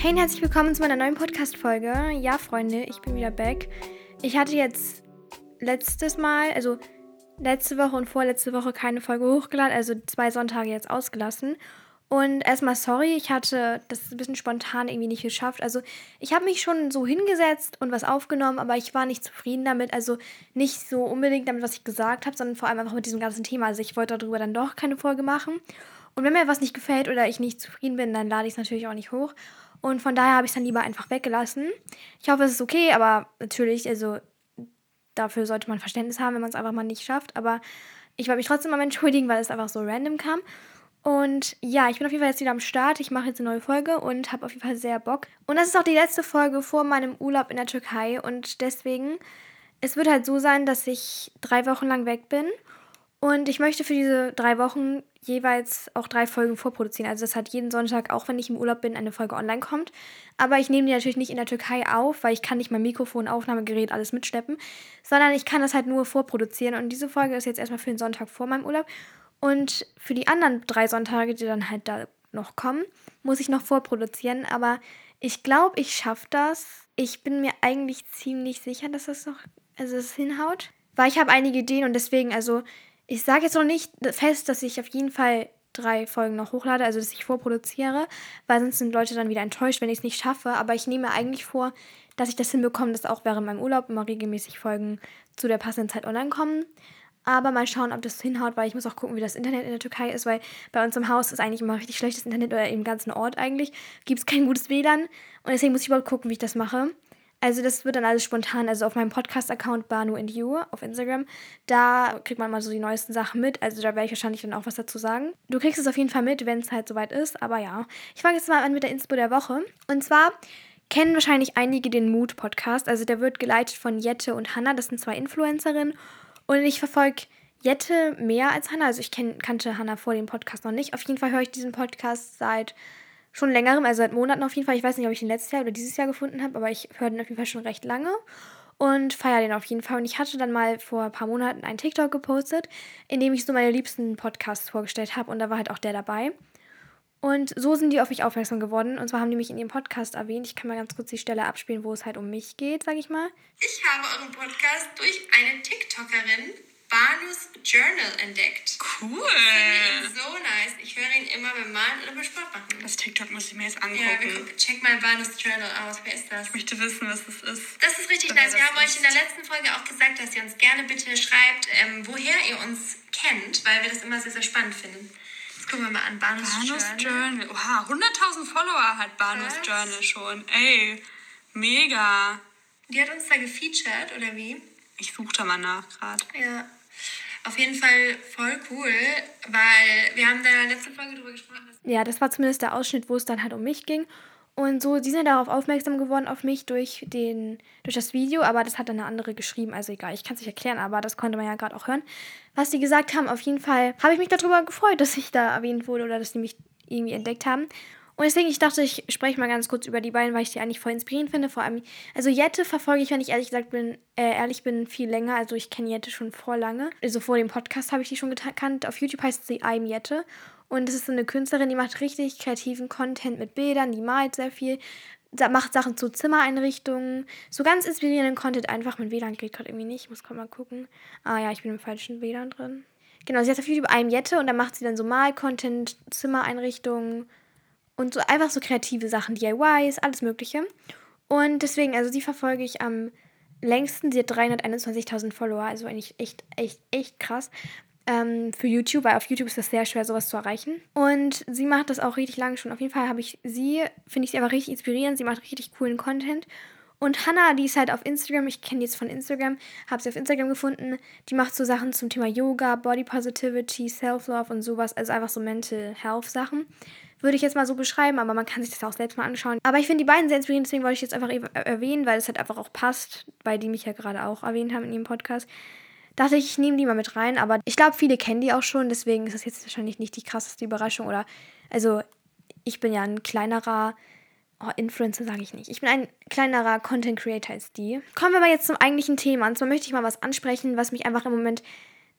Hey und herzlich willkommen zu meiner neuen Podcast-Folge. Ja, Freunde, ich bin wieder back. Ich hatte jetzt letztes Mal, also letzte Woche und vorletzte Woche keine Folge hochgeladen, also zwei Sonntage jetzt ausgelassen. Und erstmal sorry, ich hatte das ein bisschen spontan irgendwie nicht geschafft. Also ich habe mich schon so hingesetzt und was aufgenommen, aber ich war nicht zufrieden damit. Also nicht so unbedingt damit, was ich gesagt habe, sondern vor allem einfach mit diesem ganzen Thema. Also ich wollte darüber dann doch keine Folge machen. Und wenn mir was nicht gefällt oder ich nicht zufrieden bin, dann lade ich es natürlich auch nicht hoch. Und von daher habe ich es dann lieber einfach weggelassen. Ich hoffe, es ist okay, aber natürlich, also dafür sollte man Verständnis haben, wenn man es einfach mal nicht schafft. Aber ich wollte mich trotzdem mal entschuldigen, weil es einfach so random kam. Und ja, ich bin auf jeden Fall jetzt wieder am Start. Ich mache jetzt eine neue Folge und habe auf jeden Fall sehr Bock. Und das ist auch die letzte Folge vor meinem Urlaub in der Türkei. Und deswegen, es wird halt so sein, dass ich drei Wochen lang weg bin. Und ich möchte für diese drei Wochen jeweils auch drei Folgen vorproduzieren. Also das hat jeden Sonntag, auch wenn ich im Urlaub bin, eine Folge online kommt. Aber ich nehme die natürlich nicht in der Türkei auf, weil ich kann nicht mein Mikrofon, Aufnahmegerät, alles mitschleppen, sondern ich kann das halt nur vorproduzieren. Und diese Folge ist jetzt erstmal für den Sonntag vor meinem Urlaub. Und für die anderen drei Sonntage, die dann halt da noch kommen, muss ich noch vorproduzieren. Aber ich glaube, ich schaffe das. Ich bin mir eigentlich ziemlich sicher, dass das noch, also es hinhaut. Weil ich habe einige Ideen und deswegen, also ich sage jetzt noch nicht fest, dass ich auf jeden Fall drei Folgen noch hochlade, also dass ich vorproduziere, weil sonst sind Leute dann wieder enttäuscht, wenn ich es nicht schaffe. Aber ich nehme eigentlich vor, dass ich das hinbekomme, dass auch während meinem Urlaub immer regelmäßig Folgen zu der passenden Zeit online kommen. Aber mal schauen, ob das hinhaut, weil ich muss auch gucken, wie das Internet in der Türkei ist, weil bei uns im Haus ist eigentlich immer richtig schlechtes Internet oder im ganzen Ort eigentlich. Gibt es kein gutes WLAN. Und deswegen muss ich überhaupt gucken, wie ich das mache. Also das wird dann alles spontan. Also auf meinem Podcast-Account Banu and You auf Instagram, da kriegt man mal so die neuesten Sachen mit. Also da werde ich wahrscheinlich dann auch was dazu sagen. Du kriegst es auf jeden Fall mit, wenn es halt soweit ist. Aber ja, ich fange jetzt mal an mit der Inspo der Woche. Und zwar kennen wahrscheinlich einige den Mood-Podcast. Also der wird geleitet von Jette und Hannah. Das sind zwei Influencerinnen. Und ich verfolge Jette mehr als Hannah. Also ich kenn, kannte Hannah vor dem Podcast noch nicht. Auf jeden Fall höre ich diesen Podcast seit schon längerem, also seit Monaten auf jeden Fall. Ich weiß nicht, ob ich ihn letztes Jahr oder dieses Jahr gefunden habe, aber ich höre den auf jeden Fall schon recht lange und feiere den auf jeden Fall. Und ich hatte dann mal vor ein paar Monaten einen TikTok gepostet, in dem ich so meine liebsten Podcasts vorgestellt habe und da war halt auch der dabei. Und so sind die auf mich aufmerksam geworden. Und zwar haben die mich in ihrem Podcast erwähnt. Ich kann mal ganz kurz die Stelle abspielen, wo es halt um mich geht, sag ich mal. Ich habe euren Podcast durch eine TikTokerin Banus Journal entdeckt. Cool. Ich finde ihn so nice. Ich höre ihn immer beim Malen oder beim Sport machen. Das TikTok muss ich mir jetzt angucken. Ja, wir gucken, check mal Banus Journal aus. Wer ist das? Ich möchte wissen, was das ist. Das ist richtig nice. Wir haben euch in der letzten Folge auch gesagt, dass ihr uns gerne bitte schreibt, ähm, woher ihr uns kennt, weil wir das immer sehr, sehr spannend finden. Jetzt gucken wir mal an. Banus, Banus Journal. Journal. Oha, 100.000 Follower hat Banus Was? Journal schon. Ey, mega. Die hat uns da gefeatured, oder wie? Ich suche da mal nach gerade. Ja. Auf jeden Fall voll cool, weil wir haben da letzten Folge drüber gesprochen, Ja, das war zumindest der Ausschnitt, wo es dann halt um mich ging. Und so, die sind darauf aufmerksam geworden, auf mich durch, den, durch das Video, aber das hat dann eine andere geschrieben, also egal, ich kann es nicht erklären, aber das konnte man ja gerade auch hören. Was die gesagt haben, auf jeden Fall habe ich mich darüber gefreut, dass ich da erwähnt wurde oder dass die mich irgendwie entdeckt haben. Und deswegen, ich dachte, ich spreche mal ganz kurz über die beiden, weil ich die eigentlich voll inspirierend finde. Vor allem, also Jette verfolge ich, wenn ich ehrlich gesagt bin, äh, ehrlich bin, viel länger. Also ich kenne Jette schon vor lange. Also vor dem Podcast habe ich die schon gekannt. Auf YouTube heißt sie I'm Jette. Und das ist so eine Künstlerin, die macht richtig kreativen Content mit Bildern, die malt sehr viel, macht Sachen zu Zimmereinrichtungen, so ganz inspirierenden Content einfach. Mein WLAN geht gerade irgendwie nicht, ich muss gerade mal gucken. Ah ja, ich bin im falschen WLAN drin. Genau, sie hat auf YouTube I'm Jette und da macht sie dann so Mal-Content, Zimmereinrichtungen und so einfach so kreative Sachen, DIYs, alles Mögliche. Und deswegen, also sie verfolge ich am längsten. Sie hat 321.000 Follower, also eigentlich echt, echt, echt krass ähm, für YouTube, weil auf YouTube ist das sehr schwer, sowas zu erreichen. Und sie macht das auch richtig lange schon. Auf jeden Fall habe ich sie, finde ich sie aber richtig inspirierend. Sie macht richtig coolen Content. Und Hannah, die ist halt auf Instagram, ich kenne die jetzt von Instagram, habe sie auf Instagram gefunden. Die macht so Sachen zum Thema Yoga, Body Positivity, Self-Love und sowas, also einfach so Mental Health Sachen. Würde ich jetzt mal so beschreiben, aber man kann sich das auch selbst mal anschauen. Aber ich finde die beiden sehr inspirierend, deswegen wollte ich jetzt einfach ev- erwähnen, weil es halt einfach auch passt, weil die mich ja gerade auch erwähnt haben in ihrem Podcast. Dachte ich, ich nehme die mal mit rein, aber ich glaube, viele kennen die auch schon, deswegen ist das jetzt wahrscheinlich nicht die krasseste Überraschung oder, also, ich bin ja ein kleinerer Oh, Influencer sage ich nicht. Ich bin ein kleinerer Content Creator als die. Kommen wir aber jetzt zum eigentlichen Thema. Und zwar möchte ich mal was ansprechen, was mich einfach im Moment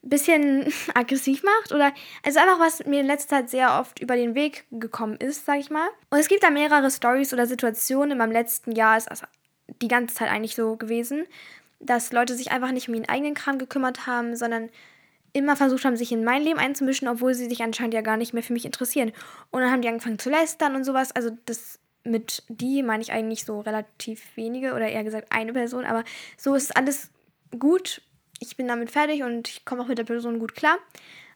bisschen aggressiv macht oder also einfach was mir in letzter Zeit sehr oft über den Weg gekommen ist, sag ich mal. Und es gibt da mehrere Stories oder Situationen. In meinem letzten Jahr ist das die ganze Zeit eigentlich so gewesen, dass Leute sich einfach nicht um ihren eigenen Kram gekümmert haben, sondern immer versucht haben, sich in mein Leben einzumischen, obwohl sie sich anscheinend ja gar nicht mehr für mich interessieren. Und dann haben die angefangen zu lästern und sowas. Also das mit die meine ich eigentlich so relativ wenige oder eher gesagt eine Person, aber so ist alles gut. Ich bin damit fertig und ich komme auch mit der Person gut klar.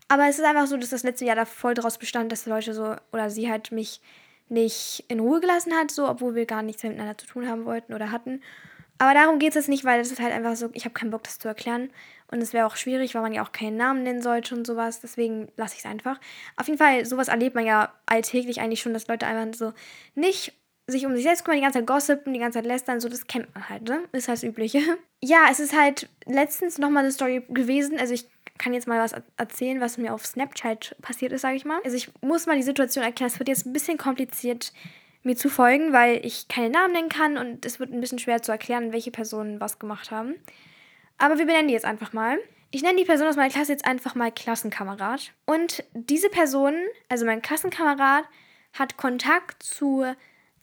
Aber es ist einfach so, dass das letzte Jahr da voll draus bestand, dass Leute so oder sie halt mich nicht in Ruhe gelassen hat, so obwohl wir gar nichts miteinander zu tun haben wollten oder hatten. Aber darum geht es jetzt nicht, weil es ist halt einfach so, ich habe keinen Bock, das zu erklären. Und es wäre auch schwierig, weil man ja auch keinen Namen nennen sollte und sowas. Deswegen lasse ich es einfach. Auf jeden Fall, sowas erlebt man ja alltäglich eigentlich schon, dass Leute einfach so nicht sich um sich selbst kümmern, die ganze Zeit gossipen, die ganze Zeit lästern, so, das kennt man halt, ne? Ist halt das Übliche. Ja, es ist halt letztens nochmal eine Story gewesen. Also ich kann jetzt mal was erzählen, was mir auf Snapchat passiert ist, sage ich mal. Also ich muss mal die Situation erklären. Es wird jetzt ein bisschen kompliziert, mir zu folgen, weil ich keine Namen nennen kann und es wird ein bisschen schwer zu erklären, welche Personen was gemacht haben. Aber wir benennen die jetzt einfach mal. Ich nenne die Person aus meiner Klasse jetzt einfach mal Klassenkamerad. Und diese Person, also mein Klassenkamerad, hat Kontakt zu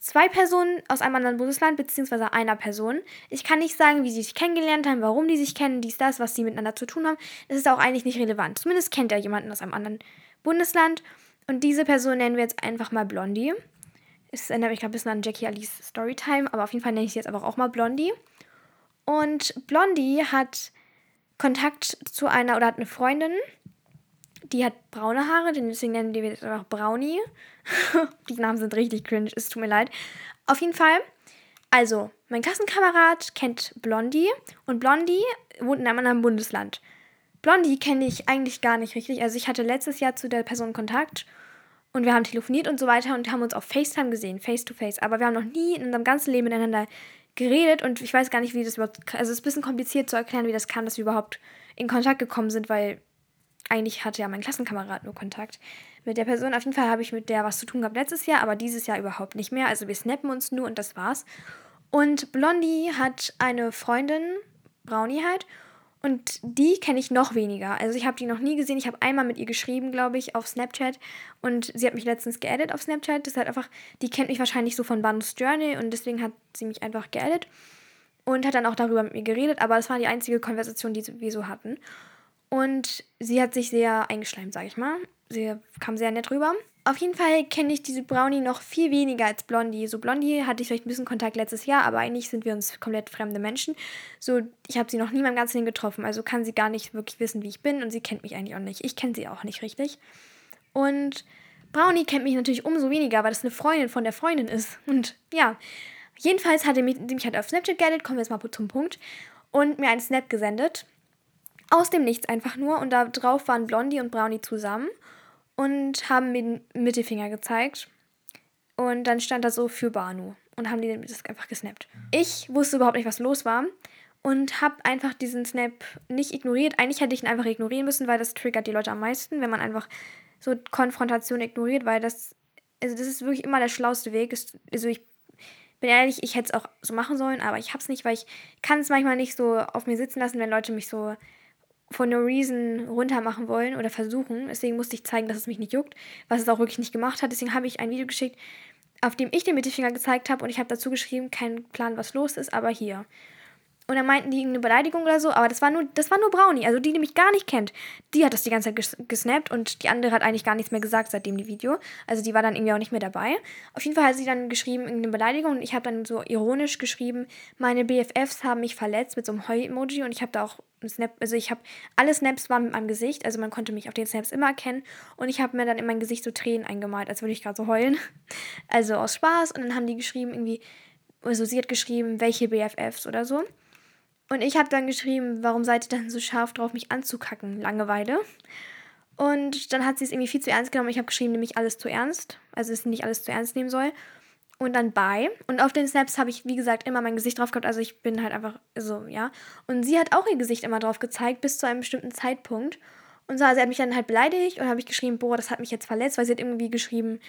zwei Personen aus einem anderen Bundesland, beziehungsweise einer Person. Ich kann nicht sagen, wie sie sich kennengelernt haben, warum die sich kennen, dies, das, was sie miteinander zu tun haben. Das ist auch eigentlich nicht relevant. Zumindest kennt er jemanden aus einem anderen Bundesland. Und diese Person nennen wir jetzt einfach mal Blondie. Es erinnert mich gerade ein bisschen an Jackie Alice Storytime, aber auf jeden Fall nenne ich sie jetzt einfach auch mal Blondie. Und Blondie hat Kontakt zu einer oder hat eine Freundin, die hat braune Haare, deswegen nennen wir jetzt einfach Brownie. die Namen sind richtig cringe, es tut mir leid. Auf jeden Fall, also, mein Klassenkamerad kennt Blondie und Blondie wohnt in einem anderen Bundesland. Blondie kenne ich eigentlich gar nicht richtig. Also ich hatte letztes Jahr zu der Person Kontakt und wir haben telefoniert und so weiter und haben uns auf FaceTime gesehen, face to face. Aber wir haben noch nie in unserem ganzen Leben miteinander geredet und ich weiß gar nicht, wie das überhaupt. Also es ist ein bisschen kompliziert zu erklären, wie das kam, dass wir überhaupt in Kontakt gekommen sind, weil eigentlich hatte ja mein Klassenkamerad nur Kontakt mit der Person. Auf jeden Fall habe ich mit der was zu tun gehabt letztes Jahr, aber dieses Jahr überhaupt nicht mehr. Also wir snappen uns nur und das war's. Und Blondie hat eine Freundin, Brownie halt, und die kenne ich noch weniger. Also ich habe die noch nie gesehen. Ich habe einmal mit ihr geschrieben, glaube ich, auf Snapchat. Und sie hat mich letztens geedit auf Snapchat. Das ist halt einfach, die kennt mich wahrscheinlich so von Banus Journey und deswegen hat sie mich einfach geedit. Und hat dann auch darüber mit mir geredet, aber das war die einzige Konversation, die wir so hatten. Und sie hat sich sehr eingeschleimt, sage ich mal. Sie kam sehr nett rüber. Auf jeden Fall kenne ich diese Brownie noch viel weniger als Blondie. So Blondie hatte ich vielleicht ein bisschen Kontakt letztes Jahr, aber eigentlich sind wir uns komplett fremde Menschen. So, ich habe sie noch nie in meinem ganzen Leben getroffen, also kann sie gar nicht wirklich wissen, wie ich bin und sie kennt mich eigentlich auch nicht. Ich kenne sie auch nicht richtig. Und Brownie kennt mich natürlich umso weniger, weil das eine Freundin von der Freundin ist. Und ja, jedenfalls hat er mich, mich halt auf Snapchat geaddet, kommen wir jetzt mal zum Punkt, und mir einen Snap gesendet. Aus dem Nichts einfach nur. Und da drauf waren Blondie und Brownie zusammen und haben mir den Mittelfinger gezeigt. Und dann stand da so für Banu und haben die das einfach gesnappt. Ich wusste überhaupt nicht, was los war und habe einfach diesen Snap nicht ignoriert. Eigentlich hätte ich ihn einfach ignorieren müssen, weil das triggert die Leute am meisten, wenn man einfach so Konfrontation ignoriert, weil das, also das ist wirklich immer der schlauste Weg. Also ich bin ehrlich, ich hätte es auch so machen sollen, aber ich habe es nicht, weil ich kann es manchmal nicht so auf mir sitzen lassen, wenn Leute mich so for no reason runter machen wollen oder versuchen. Deswegen musste ich zeigen, dass es mich nicht juckt, was es auch wirklich nicht gemacht hat. Deswegen habe ich ein Video geschickt, auf dem ich den Mittelfinger gezeigt habe und ich habe dazu geschrieben, kein Plan, was los ist, aber hier. Und dann meinten die eine Beleidigung oder so, aber das war nur, das war nur Brownie, also die, die mich gar nicht kennt. Die hat das die ganze Zeit ges gesnappt und die andere hat eigentlich gar nichts mehr gesagt seitdem die Video. Also die war dann irgendwie auch nicht mehr dabei. Auf jeden Fall hat sie dann geschrieben, irgendeine Beleidigung und ich habe dann so ironisch geschrieben, meine BFFs haben mich verletzt mit so einem Heu-Emoji und ich habe da auch einen Snap, also ich habe, alle Snaps waren mit meinem Gesicht, also man konnte mich auf den Snaps immer erkennen und ich habe mir dann in mein Gesicht so Tränen eingemalt, als würde ich gerade so heulen. Also aus Spaß und dann haben die geschrieben irgendwie, also sie hat geschrieben, welche BFFs oder so. Und ich habe dann geschrieben, warum seid ihr dann so scharf drauf, mich anzukacken? Langeweile. Und dann hat sie es irgendwie viel zu ernst genommen. Ich habe geschrieben, nämlich alles zu ernst. Also, dass sie nicht alles zu ernst nehmen soll. Und dann bei. Und auf den Snaps habe ich, wie gesagt, immer mein Gesicht drauf gehabt. Also, ich bin halt einfach so, ja. Und sie hat auch ihr Gesicht immer drauf gezeigt, bis zu einem bestimmten Zeitpunkt. Und so, also, sie hat mich dann halt beleidigt und habe ich geschrieben, boah, das hat mich jetzt verletzt, weil sie hat irgendwie geschrieben,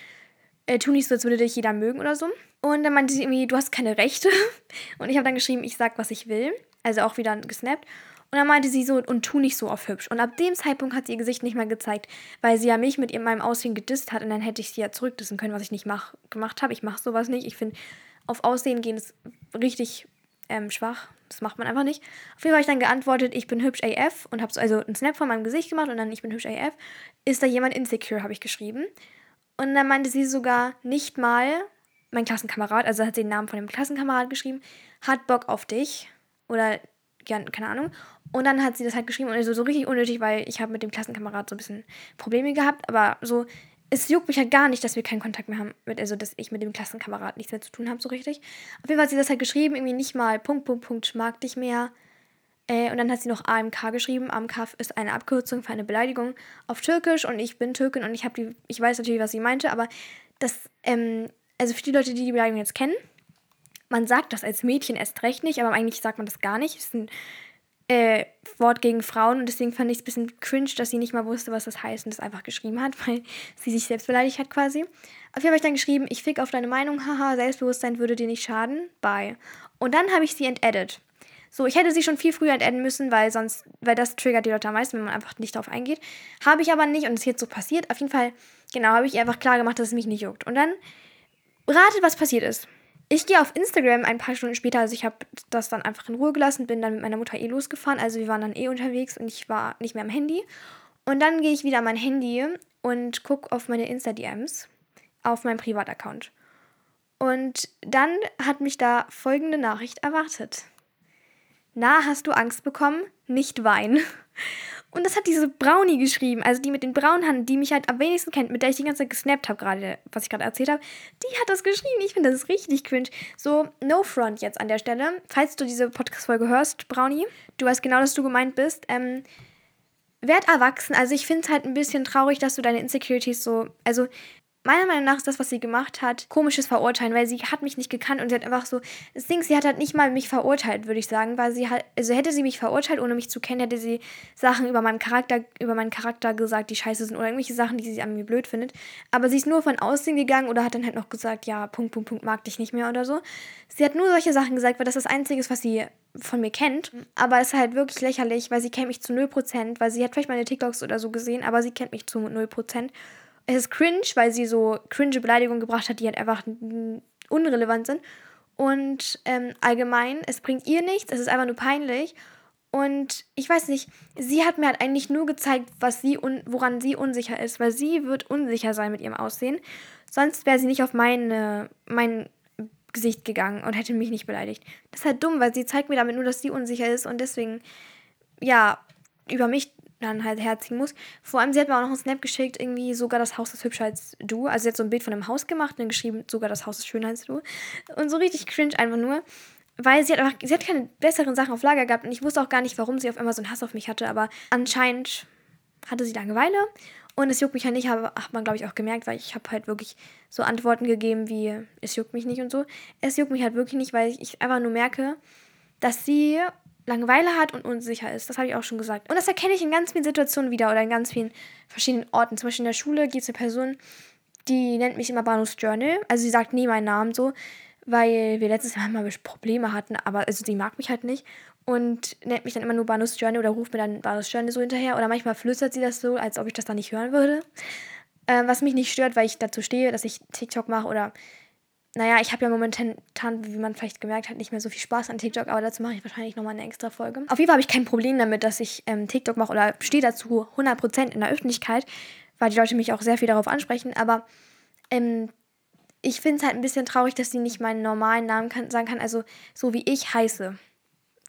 äh, tu nicht so, als würde dich jeder mögen oder so. Und dann meinte sie irgendwie, du hast keine Rechte. Und ich habe dann geschrieben, ich sag, was ich will. Also auch wieder gesnappt. Und dann meinte sie so, und tu nicht so auf hübsch. Und ab dem Zeitpunkt hat sie ihr Gesicht nicht mehr gezeigt, weil sie ja mich mit meinem Aussehen gedisst hat und dann hätte ich sie ja zurückdissen können, was ich nicht mach, gemacht habe. Ich mache sowas nicht. Ich finde, auf Aussehen gehen ist richtig ähm, schwach. Das macht man einfach nicht. Auf jeden Fall habe ich dann geantwortet, ich bin hübsch AF und habe so also einen Snap von meinem Gesicht gemacht und dann ich bin hübsch AF. Ist da jemand insecure, habe ich geschrieben. Und dann meinte sie sogar nicht mal, mein Klassenkamerad, also hat sie den Namen von dem Klassenkamerad geschrieben, hat Bock auf dich. Oder, ja, keine Ahnung. Und dann hat sie das halt geschrieben und also so richtig unnötig, weil ich habe mit dem Klassenkamerad so ein bisschen Probleme gehabt. Aber so, es juckt mich halt gar nicht, dass wir keinen Kontakt mehr haben, mit, also dass ich mit dem Klassenkamerad nichts mehr zu tun habe, so richtig. Auf jeden Fall hat sie das halt geschrieben, irgendwie nicht mal Punkt, Punkt, Punkt, mag dich mehr. Äh, und dann hat sie noch AMK geschrieben. AMK ist eine Abkürzung für eine Beleidigung auf Türkisch und ich bin Türkin und ich habe die, ich weiß natürlich, was sie meinte, aber das, ähm, also für die Leute, die die Beleidigung jetzt kennen, man sagt das als Mädchen erst recht nicht, aber eigentlich sagt man das gar nicht. Es ist ein äh, Wort gegen Frauen und deswegen fand ich es ein bisschen cringe, dass sie nicht mal wusste, was das heißt und das einfach geschrieben hat, weil sie sich selbst beleidigt hat quasi. Auf jeden habe ich dann geschrieben, ich fick auf deine Meinung, haha, Selbstbewusstsein würde dir nicht schaden, bye. Und dann habe ich sie entedit. So, ich hätte sie schon viel früher entenden müssen, weil sonst, weil das triggert die Leute am meisten, wenn man einfach nicht darauf eingeht. Habe ich aber nicht und es ist jetzt so passiert. Auf jeden Fall, genau, habe ich ihr einfach klar gemacht, dass es mich nicht juckt. Und dann ratet, was passiert ist. Ich gehe auf Instagram ein paar Stunden später, also ich habe das dann einfach in Ruhe gelassen, bin dann mit meiner Mutter eh losgefahren, also wir waren dann eh unterwegs und ich war nicht mehr am Handy. Und dann gehe ich wieder an mein Handy und gucke auf meine Insta-DMs auf meinem Privataccount. Und dann hat mich da folgende Nachricht erwartet. Na, hast du Angst bekommen? Nicht weinen. Und das hat diese Brownie geschrieben, also die mit den braunen Haaren, die mich halt am wenigsten kennt, mit der ich die ganze Zeit gesnappt habe, gerade, was ich gerade erzählt habe. Die hat das geschrieben. Ich finde, das ist richtig cringe. So, no front jetzt an der Stelle. Falls du diese Podcast-Folge hörst, Brownie, du weißt genau, dass du gemeint bist. Ähm, werd erwachsen. Also, ich finde es halt ein bisschen traurig, dass du deine Insecurities so. Also, meiner Meinung nach ist das, was sie gemacht hat, komisches Verurteilen, weil sie hat mich nicht gekannt und sie hat einfach so, das Ding, sie hat halt nicht mal mich verurteilt, würde ich sagen, weil sie halt, also hätte sie mich verurteilt, ohne mich zu kennen, hätte sie Sachen über meinen Charakter, über meinen Charakter gesagt, die scheiße sind oder irgendwelche Sachen, die sie an mir blöd findet. Aber sie ist nur von Aussehen gegangen oder hat dann halt noch gesagt, ja, Punkt, Punkt, Punkt, mag dich nicht mehr oder so. Sie hat nur solche Sachen gesagt, weil das das Einzige ist, was sie von mir kennt. Aber es ist halt wirklich lächerlich, weil sie kennt mich zu 0%, weil sie hat vielleicht meine TikToks oder so gesehen, aber sie kennt mich zu 0% es ist cringe, weil sie so cringe Beleidigungen gebracht hat, die halt einfach unrelevant sind. Und ähm, allgemein, es bringt ihr nichts, es ist einfach nur peinlich. Und ich weiß nicht, sie hat mir halt eigentlich nur gezeigt, was sie woran sie unsicher ist, weil sie wird unsicher sein mit ihrem Aussehen. Sonst wäre sie nicht auf meine, mein Gesicht gegangen und hätte mich nicht beleidigt. Das ist halt dumm, weil sie zeigt mir damit nur, dass sie unsicher ist und deswegen, ja, über mich dann halt herziehen muss. Vor allem, sie hat mir auch noch einen Snap geschickt, irgendwie sogar das Haus ist hübscher als du. Also sie hat so ein Bild von einem Haus gemacht und geschrieben, sogar das Haus ist schöner als du. Und so richtig cringe einfach nur. Weil sie hat einfach, sie hat keine besseren Sachen auf Lager gehabt und ich wusste auch gar nicht, warum sie auf einmal so einen Hass auf mich hatte, aber anscheinend hatte sie Langeweile und es juckt mich halt nicht, hat man glaube ich auch gemerkt, weil ich habe halt wirklich so Antworten gegeben wie, es juckt mich nicht und so. Es juckt mich halt wirklich nicht, weil ich einfach nur merke, dass sie Langeweile hat und unsicher ist. Das habe ich auch schon gesagt. Und das erkenne ich in ganz vielen Situationen wieder oder in ganz vielen verschiedenen Orten. Zum Beispiel in der Schule gibt es eine Person, die nennt mich immer Banus Journal. Also sie sagt nie meinen Namen so, weil wir letztes Mal mal Probleme hatten, aber also sie mag mich halt nicht und nennt mich dann immer nur Banus Journal oder ruft mir dann Banus Journal so hinterher oder manchmal flüstert sie das so, als ob ich das dann nicht hören würde. Äh, was mich nicht stört, weil ich dazu stehe, dass ich TikTok mache oder naja, ich habe ja momentan, wie man vielleicht gemerkt hat, nicht mehr so viel Spaß an TikTok, aber dazu mache ich wahrscheinlich nochmal eine extra Folge. Auf jeden Fall habe ich kein Problem damit, dass ich ähm, TikTok mache oder stehe dazu 100% in der Öffentlichkeit, weil die Leute mich auch sehr viel darauf ansprechen, aber ähm, ich finde es halt ein bisschen traurig, dass sie nicht meinen normalen Namen kann, sagen kann, also so wie ich heiße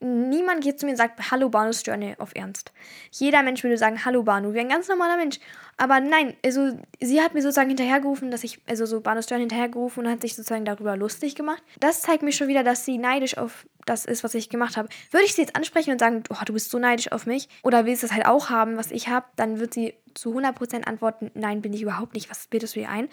niemand geht zu mir und sagt, hallo Banus Journey auf Ernst. Jeder Mensch würde sagen, hallo Banu, wie ein ganz normaler Mensch. Aber nein, also sie hat mir sozusagen hinterhergerufen, dass ich, also so Banus Journey hinterhergerufen und hat sich sozusagen darüber lustig gemacht. Das zeigt mir schon wieder, dass sie neidisch auf das ist, was ich gemacht habe. Würde ich sie jetzt ansprechen und sagen, oh, du bist so neidisch auf mich oder willst du das halt auch haben, was ich habe, dann wird sie zu 100% antworten, nein, bin ich überhaupt nicht, was bildest du dir ein?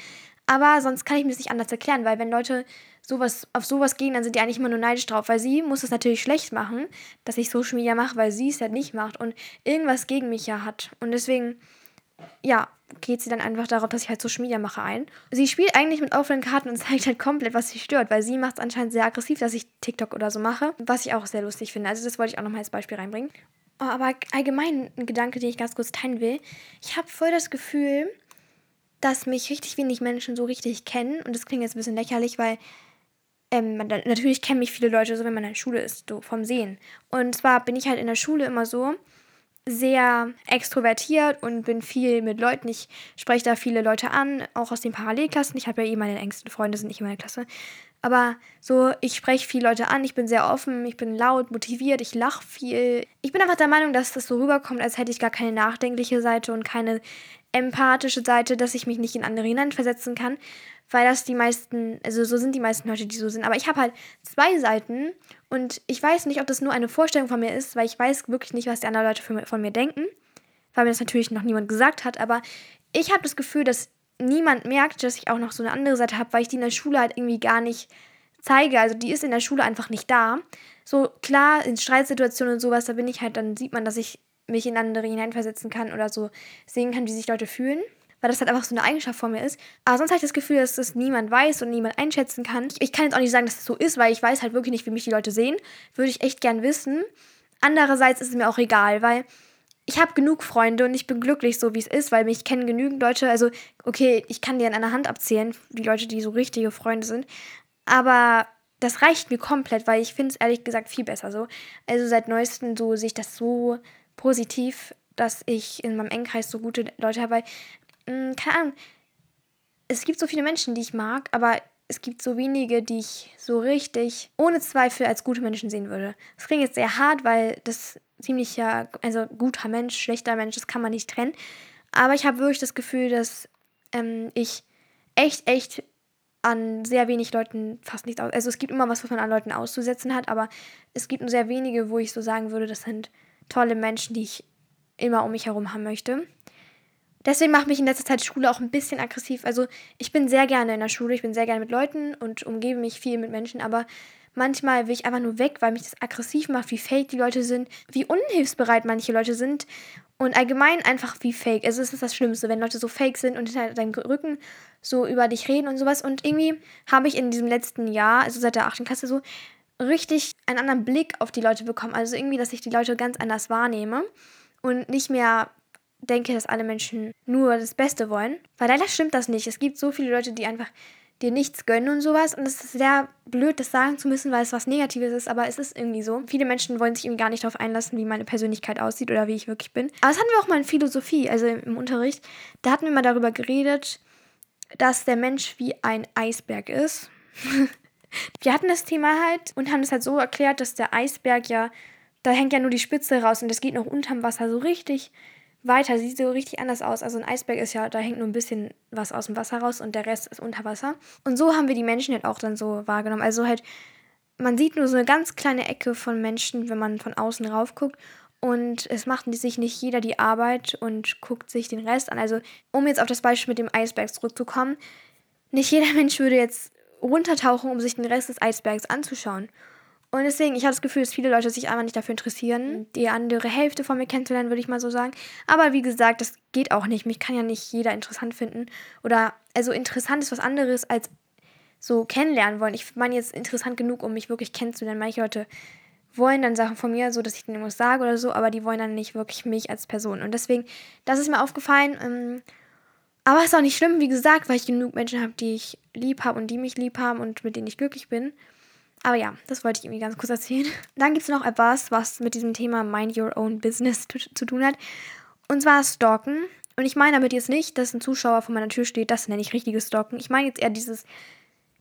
Aber sonst kann ich mir das nicht anders erklären, weil wenn Leute sowas, auf sowas gehen, dann sind die eigentlich immer nur neidisch drauf, weil sie muss es natürlich schlecht machen, dass ich Social Media mache, weil sie es ja nicht macht und irgendwas gegen mich ja hat. Und deswegen, ja, geht sie dann einfach darauf, dass ich halt Social Media mache ein. Sie spielt eigentlich mit offenen Karten und zeigt halt komplett, was sie stört, weil sie macht es anscheinend sehr aggressiv, dass ich TikTok oder so mache, was ich auch sehr lustig finde. Also das wollte ich auch nochmal als Beispiel reinbringen. Oh, aber allgemein ein Gedanke, den ich ganz kurz teilen will. Ich habe voll das Gefühl, dass mich richtig wenig Menschen so richtig kennen. Und das klingt jetzt ein bisschen lächerlich, weil ähm, man, natürlich kennen mich viele Leute so, wenn man in der Schule ist, so vom Sehen. Und zwar bin ich halt in der Schule immer so sehr extrovertiert und bin viel mit Leuten. Ich spreche da viele Leute an, auch aus den Parallelklassen. Ich habe ja eh meine engsten Freunde, sind nicht in meiner Klasse. Aber so, ich spreche viele Leute an, ich bin sehr offen, ich bin laut, motiviert, ich lache viel. Ich bin einfach der Meinung, dass das so rüberkommt, als hätte ich gar keine nachdenkliche Seite und keine empathische Seite, dass ich mich nicht in andere hineinversetzen kann, weil das die meisten, also so sind die meisten Leute, die so sind. Aber ich habe halt zwei Seiten und ich weiß nicht, ob das nur eine Vorstellung von mir ist, weil ich weiß wirklich nicht, was die anderen Leute von mir denken, weil mir das natürlich noch niemand gesagt hat. Aber ich habe das Gefühl, dass niemand merkt, dass ich auch noch so eine andere Seite habe, weil ich die in der Schule halt irgendwie gar nicht zeige. Also die ist in der Schule einfach nicht da. So klar, in Streitsituationen und sowas, da bin ich halt, dann sieht man, dass ich mich in andere hineinversetzen kann oder so sehen kann, wie sich Leute fühlen. Weil das halt einfach so eine Eigenschaft von mir ist. Aber sonst habe ich das Gefühl, dass das niemand weiß und niemand einschätzen kann. Ich kann jetzt auch nicht sagen, dass es das so ist, weil ich weiß halt wirklich nicht, wie mich die Leute sehen. Würde ich echt gern wissen. Andererseits ist es mir auch egal, weil ich habe genug Freunde und ich bin glücklich, so wie es ist, weil mich kennen genügend Leute. Also, okay, ich kann dir an einer Hand abzählen, die Leute, die so richtige Freunde sind. Aber das reicht mir komplett, weil ich finde es ehrlich gesagt viel besser so. Also seit neuestem so sehe ich das so positiv, dass ich in meinem Engkreis so gute Leute habe, mh, hm, keine Ahnung, es gibt so viele Menschen, die ich mag, aber es gibt so wenige, die ich so richtig ohne Zweifel als gute Menschen sehen würde. Das klingt jetzt sehr hart, weil das ziemlich ja, also guter Mensch, schlechter Mensch, das kann man nicht trennen. Aber ich habe wirklich das Gefühl, dass ähm, ich echt, echt an sehr wenig Leuten fast nichts aus. Also es gibt immer was, was man an Leuten auszusetzen hat, aber es gibt nur sehr wenige, wo ich so sagen würde, das sind tolle Menschen, die ich immer um mich herum haben möchte. Deswegen macht mich in letzter Zeit Schule auch ein bisschen aggressiv. Also ich bin sehr gerne in der Schule, ich bin sehr gerne mit Leuten und umgebe mich viel mit Menschen, aber manchmal will ich einfach nur weg, weil mich das aggressiv macht, wie fake die Leute sind, wie unhilfsbereit manche Leute sind und allgemein einfach wie fake. Also es ist das Schlimmste, wenn Leute so fake sind und hinter deinem Rücken so über dich reden und sowas. Und irgendwie habe ich in diesem letzten Jahr, also seit der 8. Klasse so, richtig einen anderen Blick auf die Leute bekommen. Also irgendwie, dass ich die Leute ganz anders wahrnehme und nicht mehr denke, dass alle Menschen nur das Beste wollen. Weil leider stimmt das nicht. Es gibt so viele Leute, die einfach dir nichts gönnen und sowas. Und es ist sehr blöd, das sagen zu müssen, weil es was Negatives ist, aber es ist irgendwie so. Viele Menschen wollen sich irgendwie gar nicht darauf einlassen, wie meine Persönlichkeit aussieht oder wie ich wirklich bin. Aber das hatten wir auch mal in Philosophie, also im Unterricht. Da hatten wir mal darüber geredet, dass der Mensch wie ein Eisberg ist. wir hatten das Thema halt und haben es halt so erklärt, dass der Eisberg ja, da hängt ja nur die Spitze raus und das geht noch unterm Wasser so richtig weiter. Sieht so richtig anders aus. Also ein Eisberg ist ja, da hängt nur ein bisschen was aus dem Wasser raus und der Rest ist unter Wasser. Und so haben wir die Menschen halt auch dann so wahrgenommen. Also halt, man sieht nur so eine ganz kleine Ecke von Menschen, wenn man von außen rauf guckt. Und es macht sich nicht jeder die Arbeit und guckt sich den Rest an. Also, um jetzt auf das Beispiel mit dem Eisberg zurückzukommen, nicht jeder Mensch würde jetzt runtertauchen, um sich den Rest des Eisbergs anzuschauen. Und deswegen, ich habe das Gefühl, dass viele Leute sich einfach nicht dafür interessieren, die andere Hälfte von mir kennenzulernen, würde ich mal so sagen. Aber wie gesagt, das geht auch nicht. Mich kann ja nicht jeder interessant finden. Oder, also interessant ist was anderes als so kennenlernen wollen. Ich meine jetzt interessant genug, um mich wirklich kennenzulernen. Manche Leute wollen dann Sachen von mir, so dass ich denen irgendwas sage oder so, aber die wollen dann nicht wirklich mich als Person. Und deswegen, das ist mir aufgefallen. Ähm, aber ist auch nicht schlimm, wie gesagt, weil ich genug Menschen habe, die ich lieb habe und die mich lieb haben und mit denen ich glücklich bin. Aber ja, das wollte ich irgendwie ganz kurz erzählen. Dann gibt es noch etwas, was mit diesem Thema Mind Your Own Business zu tun hat. Und zwar Stalken. Und ich meine damit jetzt nicht, dass ein Zuschauer vor meiner Tür steht, das nenne ich richtiges Stalken. Ich meine jetzt eher dieses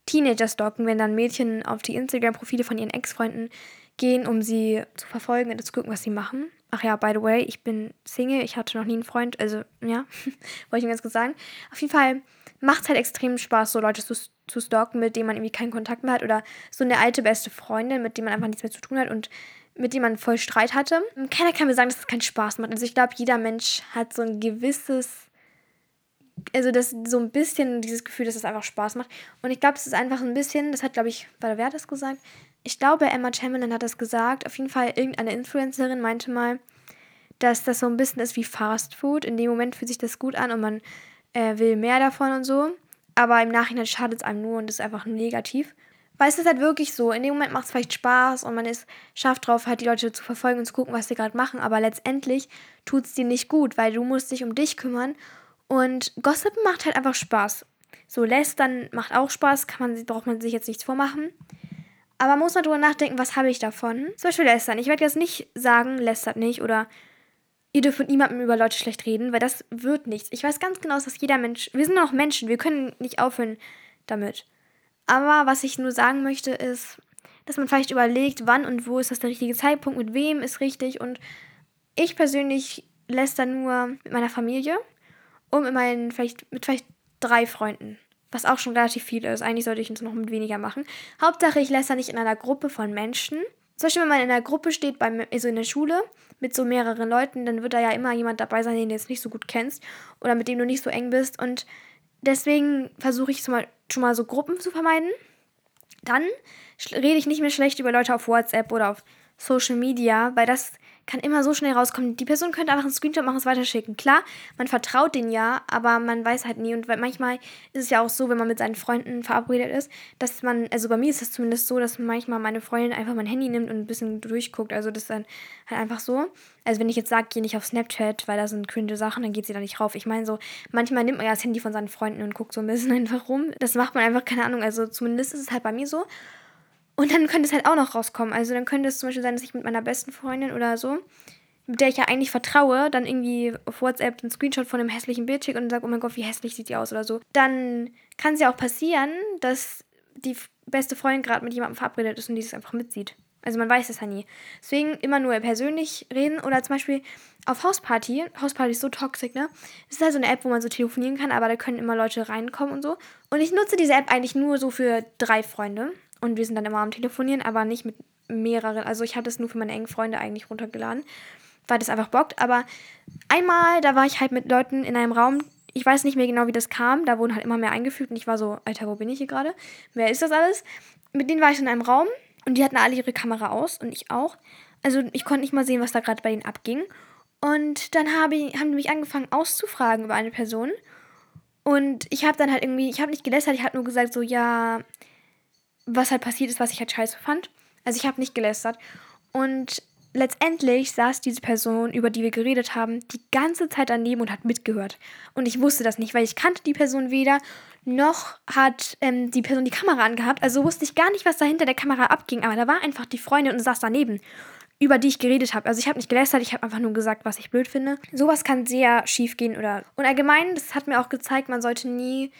Teenager-Stalken, wenn dann Mädchen auf die Instagram-Profile von ihren Ex-Freunden gehen, um sie zu verfolgen und zu gucken, was sie machen. Ach ja, by the way, ich bin Single, ich hatte noch nie einen Freund, also ja, wollte ich mir ganz kurz sagen. Auf jeden Fall macht es halt extrem Spaß, so Leute zu, zu stalken, mit denen man irgendwie keinen Kontakt mehr hat oder so eine alte beste Freundin, mit der man einfach nichts mehr zu tun hat und mit dem man voll Streit hatte. Keiner kann mir sagen, dass es keinen Spaß macht. Also ich glaube, jeder Mensch hat so ein gewisses also das so ein bisschen dieses Gefühl, dass es einfach Spaß macht. Und ich glaube, es ist einfach ein bisschen, das hat, glaube ich, wer hat das gesagt? Ich glaube, Emma Chamberlain hat das gesagt. Auf jeden Fall irgendeine Influencerin meinte mal, dass das so ein bisschen ist wie Fast Food. In dem Moment fühlt sich das gut an und man äh, will mehr davon und so. Aber im Nachhinein schadet es einem nur und ist einfach nur negativ. Weil es ist halt wirklich so, in dem Moment macht es vielleicht Spaß und man ist scharf drauf, halt die Leute zu verfolgen und zu gucken, was sie gerade machen. Aber letztendlich tut es dir nicht gut, weil du musst dich um dich kümmern. Und Gossip macht halt einfach Spaß. So, Lästern macht auch Spaß, kann man, braucht man sich jetzt nichts vormachen. Aber man muss mal drüber nachdenken, was habe ich davon? Zum Beispiel Lästern. Ich werde jetzt nicht sagen, lästert nicht oder ihr dürft mit niemandem über Leute schlecht reden, weil das wird nichts. Ich weiß ganz genau, dass jeder Mensch, wir sind auch Menschen, wir können nicht aufhören damit. Aber was ich nur sagen möchte, ist, dass man vielleicht überlegt, wann und wo ist das der richtige Zeitpunkt, mit wem ist richtig. Und ich persönlich lässt dann nur mit meiner Familie und mit meinen, vielleicht, mit vielleicht drei Freunden. Was auch schon relativ viel ist. Eigentlich sollte ich es noch mit weniger machen. Hauptsache, ich lässt da nicht in einer Gruppe von Menschen. Zum Beispiel, wenn man in einer Gruppe steht, beim, also in der Schule, mit so mehreren Leuten, dann wird da ja immer jemand dabei sein, den du jetzt nicht so gut kennst oder mit dem du nicht so eng bist. Und deswegen versuche ich schon mal so Gruppen zu vermeiden. Dann rede ich nicht mehr schlecht über Leute auf WhatsApp oder auf Social Media, weil das kann immer so schnell rauskommen. Die Person könnte einfach einen Screenshot machen und es weiterschicken. Klar, man vertraut den ja, aber man weiß halt nie. Und manchmal ist es ja auch so, wenn man mit seinen Freunden verabredet ist, dass man, also bei mir ist es zumindest so, dass manchmal meine Freundin einfach mein Handy nimmt und ein bisschen durchguckt. Also das ist dann halt einfach so. Also wenn ich jetzt sage, geh nicht auf Snapchat, weil da sind cringe Sachen, dann geht sie da nicht rauf. Ich meine so, manchmal nimmt man ja das Handy von seinen Freunden und guckt so ein bisschen einfach rum. Das macht man einfach, keine Ahnung. Also zumindest ist es halt bei mir so. Und dann könnte es halt auch noch rauskommen. Also dann könnte es zum Beispiel sein, dass ich mit meiner besten Freundin oder so, mit der ich ja eigentlich vertraue, dann irgendwie auf WhatsApp einen Screenshot von einem hässlichen Bild schicke und sage, oh mein Gott, wie hässlich sieht die aus oder so. Dann kann es ja auch passieren, dass die beste Freundin gerade mit jemandem verabredet ist und dieses einfach mitsieht. Also man weiß es ja nie. Deswegen immer nur persönlich reden oder zum Beispiel auf Hausparty. Hausparty ist so toxisch, ne? Es ist halt so eine App, wo man so telefonieren kann, aber da können immer Leute reinkommen und so. Und ich nutze diese App eigentlich nur so für drei Freunde. Und wir sind dann immer am Telefonieren, aber nicht mit mehreren. Also ich hatte es nur für meine engen Freunde eigentlich runtergeladen, weil das einfach bockt. Aber einmal, da war ich halt mit Leuten in einem Raum. Ich weiß nicht mehr genau, wie das kam. Da wurden halt immer mehr eingefügt und ich war so, Alter, wo bin ich hier gerade? Wer ist das alles? Mit denen war ich in einem Raum und die hatten alle ihre Kamera aus und ich auch. Also ich konnte nicht mal sehen, was da gerade bei ihnen abging. Und dann hab ich, haben die mich angefangen auszufragen über eine Person. Und ich habe dann halt irgendwie, ich habe nicht gelästert, ich habe nur gesagt so, ja, was halt passiert ist, was ich halt scheiße fand. Also ich habe nicht gelästert. Und letztendlich saß diese Person, über die wir geredet haben, die ganze Zeit daneben und hat mitgehört. Und ich wusste das nicht, weil ich kannte die Person weder, noch hat ähm, die Person die Kamera angehabt. Also wusste ich gar nicht, was da hinter der Kamera abging. Aber da war einfach die Freundin und saß daneben, über die ich geredet habe. Also ich habe nicht gelästert, ich habe einfach nur gesagt, was ich blöd finde. Sowas kann sehr schief gehen oder... Und allgemein, das hat mir auch gezeigt, man sollte nie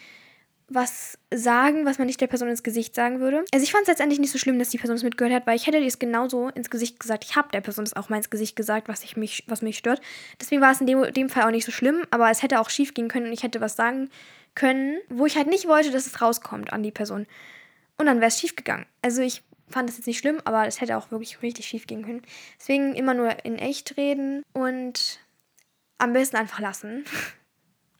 was sagen, was man nicht der Person ins Gesicht sagen würde. Also ich fand es letztendlich nicht so schlimm, dass die Person es mitgehört hat, weil ich hätte es genauso ins Gesicht gesagt. Ich habe der Person es auch mal ins Gesicht gesagt, was, ich mich, was mich stört. Deswegen war es in dem, dem Fall auch nicht so schlimm, aber es hätte auch schief gehen können und ich hätte was sagen können, wo ich halt nicht wollte, dass es rauskommt an die Person. Und dann wäre es schief gegangen. Also ich fand es jetzt nicht schlimm, aber es hätte auch wirklich richtig schief gehen können. Deswegen immer nur in echt reden und am besten einfach lassen.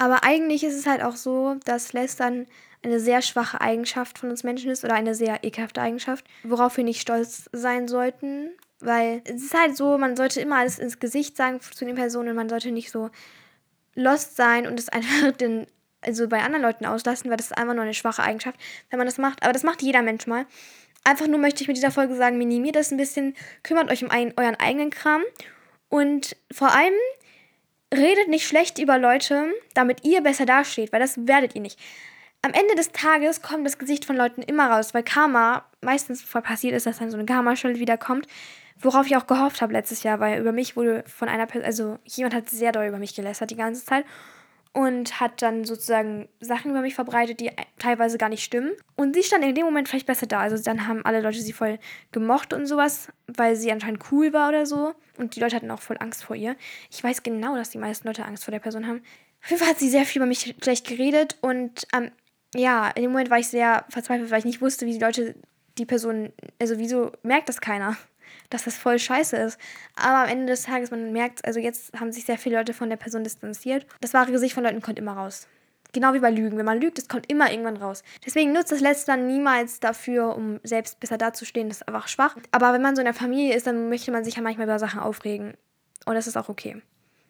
Aber eigentlich ist es halt auch so, dass Lästern eine sehr schwache Eigenschaft von uns Menschen ist oder eine sehr ekelhafte Eigenschaft, worauf wir nicht stolz sein sollten. Weil es ist halt so, man sollte immer alles ins Gesicht sagen zu den Personen, man sollte nicht so lost sein und es einfach den, also bei anderen Leuten auslassen, weil das ist einfach nur eine schwache Eigenschaft, wenn man das macht. Aber das macht jeder Mensch mal. Einfach nur möchte ich mit dieser Folge sagen, minimiert das ein bisschen, kümmert euch um ein, euren eigenen Kram und vor allem redet nicht schlecht über Leute, damit ihr besser dasteht, weil das werdet ihr nicht. Am Ende des Tages kommt das Gesicht von Leuten immer raus, weil Karma meistens passiert ist, dass dann so eine Karma-Schuld wiederkommt, worauf ich auch gehofft habe letztes Jahr, weil über mich wurde von einer Person, also jemand hat sehr doll über mich gelästert die ganze Zeit und hat dann sozusagen Sachen über mich verbreitet, die teilweise gar nicht stimmen. Und sie stand in dem Moment vielleicht besser da. Also dann haben alle Leute sie voll gemocht und sowas, weil sie anscheinend cool war oder so. Und die Leute hatten auch voll Angst vor ihr. Ich weiß genau, dass die meisten Leute Angst vor der Person haben. Auf jeden Fall hat sie sehr viel über mich schlecht geredet und ähm, ja, in dem Moment war ich sehr verzweifelt, weil ich nicht wusste, wie die Leute die Person, also wieso merkt das keiner? Dass das voll scheiße ist. Aber am Ende des Tages, man merkt, also jetzt haben sich sehr viele Leute von der Person distanziert. Das wahre Gesicht von Leuten kommt immer raus. Genau wie bei Lügen. Wenn man lügt, es kommt immer irgendwann raus. Deswegen nutzt das dann niemals dafür, um selbst besser dazustehen. Das ist einfach schwach. Aber wenn man so in der Familie ist, dann möchte man sich ja manchmal über Sachen aufregen. Und das ist auch okay.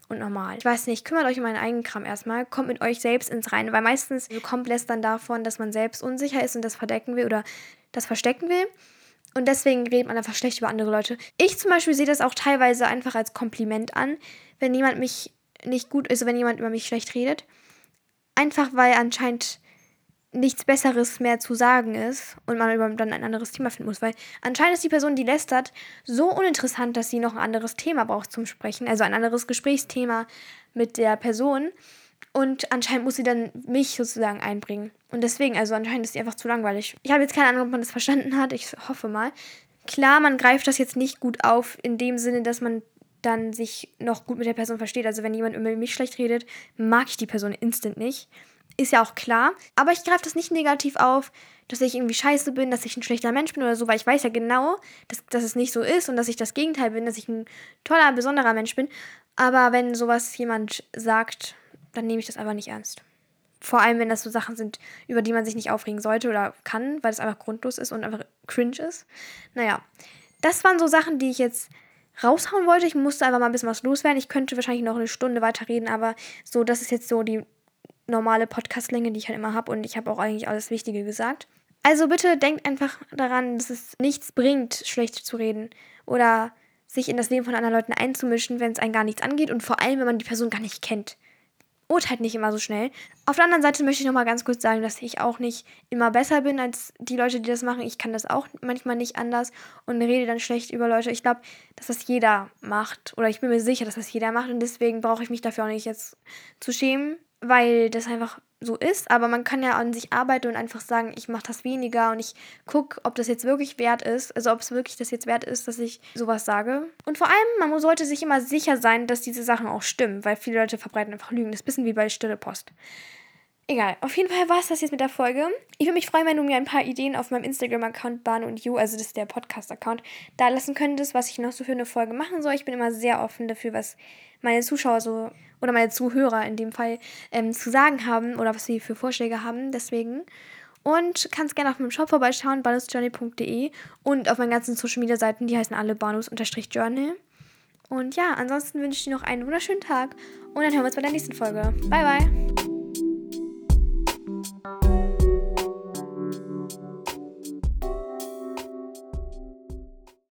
und normal. Ich weiß nicht, kümmert euch um euren eigenen Kram erstmal, kommt mit euch selbst ins Reine, weil meistens kommt Lästern davon, dass man selbst unsicher ist und das verdecken will oder das verstecken will. Und deswegen redet man einfach schlecht über andere Leute. Ich zum Beispiel sehe das auch teilweise einfach als Kompliment an, wenn jemand mich nicht gut ist, also wenn jemand über mich schlecht redet. Einfach weil anscheinend nichts Besseres mehr zu sagen ist und man dann ein anderes Thema finden muss. Weil anscheinend ist die Person, die lästert, so uninteressant, dass sie noch ein anderes Thema braucht zum Sprechen, also ein anderes Gesprächsthema mit der Person. Und anscheinend muss sie dann mich sozusagen einbringen. Und deswegen, also anscheinend ist sie einfach zu langweilig. Ich habe jetzt keine Ahnung, ob man das verstanden hat. Ich hoffe mal. Klar, man greift das jetzt nicht gut auf, in dem Sinne, dass man dann sich noch gut mit der Person versteht. Also wenn jemand über mich schlecht redet, mag ich die Person instant nicht. Ist ja auch klar. Aber ich greife das nicht negativ auf, dass ich irgendwie scheiße bin, dass ich ein schlechter Mensch bin oder so, weil ich weiß ja genau, dass, dass es nicht so ist und dass ich das Gegenteil bin, dass ich ein toller, besonderer Mensch bin. Aber wenn sowas jemand sagt, dann nehme ich das einfach nicht ernst. Vor allem, wenn das so Sachen sind, über die man sich nicht aufregen sollte oder kann, weil es einfach grundlos ist und einfach cringe ist. Naja, das waren so Sachen, die ich jetzt raushauen wollte. Ich musste einfach mal ein bisschen was loswerden. Ich könnte wahrscheinlich noch eine Stunde weiterreden, aber so, das ist jetzt so die normale Podcastlänge, die ich halt immer habe und ich habe auch eigentlich alles Wichtige gesagt. Also bitte denkt einfach daran, dass es nichts bringt, schlecht zu reden oder sich in das Leben von anderen Leuten einzumischen, wenn es einen gar nichts angeht und vor allem, wenn man die Person gar nicht kennt urteilt nicht immer so schnell. Auf der anderen Seite möchte ich nochmal ganz kurz sagen, dass ich auch nicht immer besser bin als die Leute, die das machen. Ich kann das auch manchmal nicht anders und rede dann schlecht über Leute. Ich glaube, dass das jeder macht. Oder ich bin mir sicher, dass das jeder macht und deswegen brauche ich mich dafür auch nicht jetzt zu schämen, weil das einfach so ist, aber man kann ja an sich arbeiten und einfach sagen, ich mache das weniger und ich gucke, ob das jetzt wirklich wert ist, also ob es wirklich das jetzt wert ist, dass ich sowas sage. Und vor allem, man sollte sich immer sicher sein, dass diese Sachen auch stimmen, weil viele Leute verbreiten einfach Lügen. Das ist ein bisschen wie bei Stille Post. Egal, auf jeden Fall war es das jetzt mit der Folge. Ich würde mich freuen, wenn du mir ein paar Ideen auf meinem Instagram-Account Bahn und You, also das ist der Podcast-Account, da lassen könntest, was ich noch so für eine Folge machen soll. Ich bin immer sehr offen dafür, was meine Zuschauer so oder meine Zuhörer in dem Fall ähm, zu sagen haben oder was sie für Vorschläge haben. Deswegen. Und kannst gerne auf meinem Shop vorbeischauen, banusjourney.de und auf meinen ganzen Social Media Seiten, die heißen alle banus-journey. Und ja, ansonsten wünsche ich dir noch einen wunderschönen Tag und dann hören wir uns bei der nächsten Folge. Bye, bye!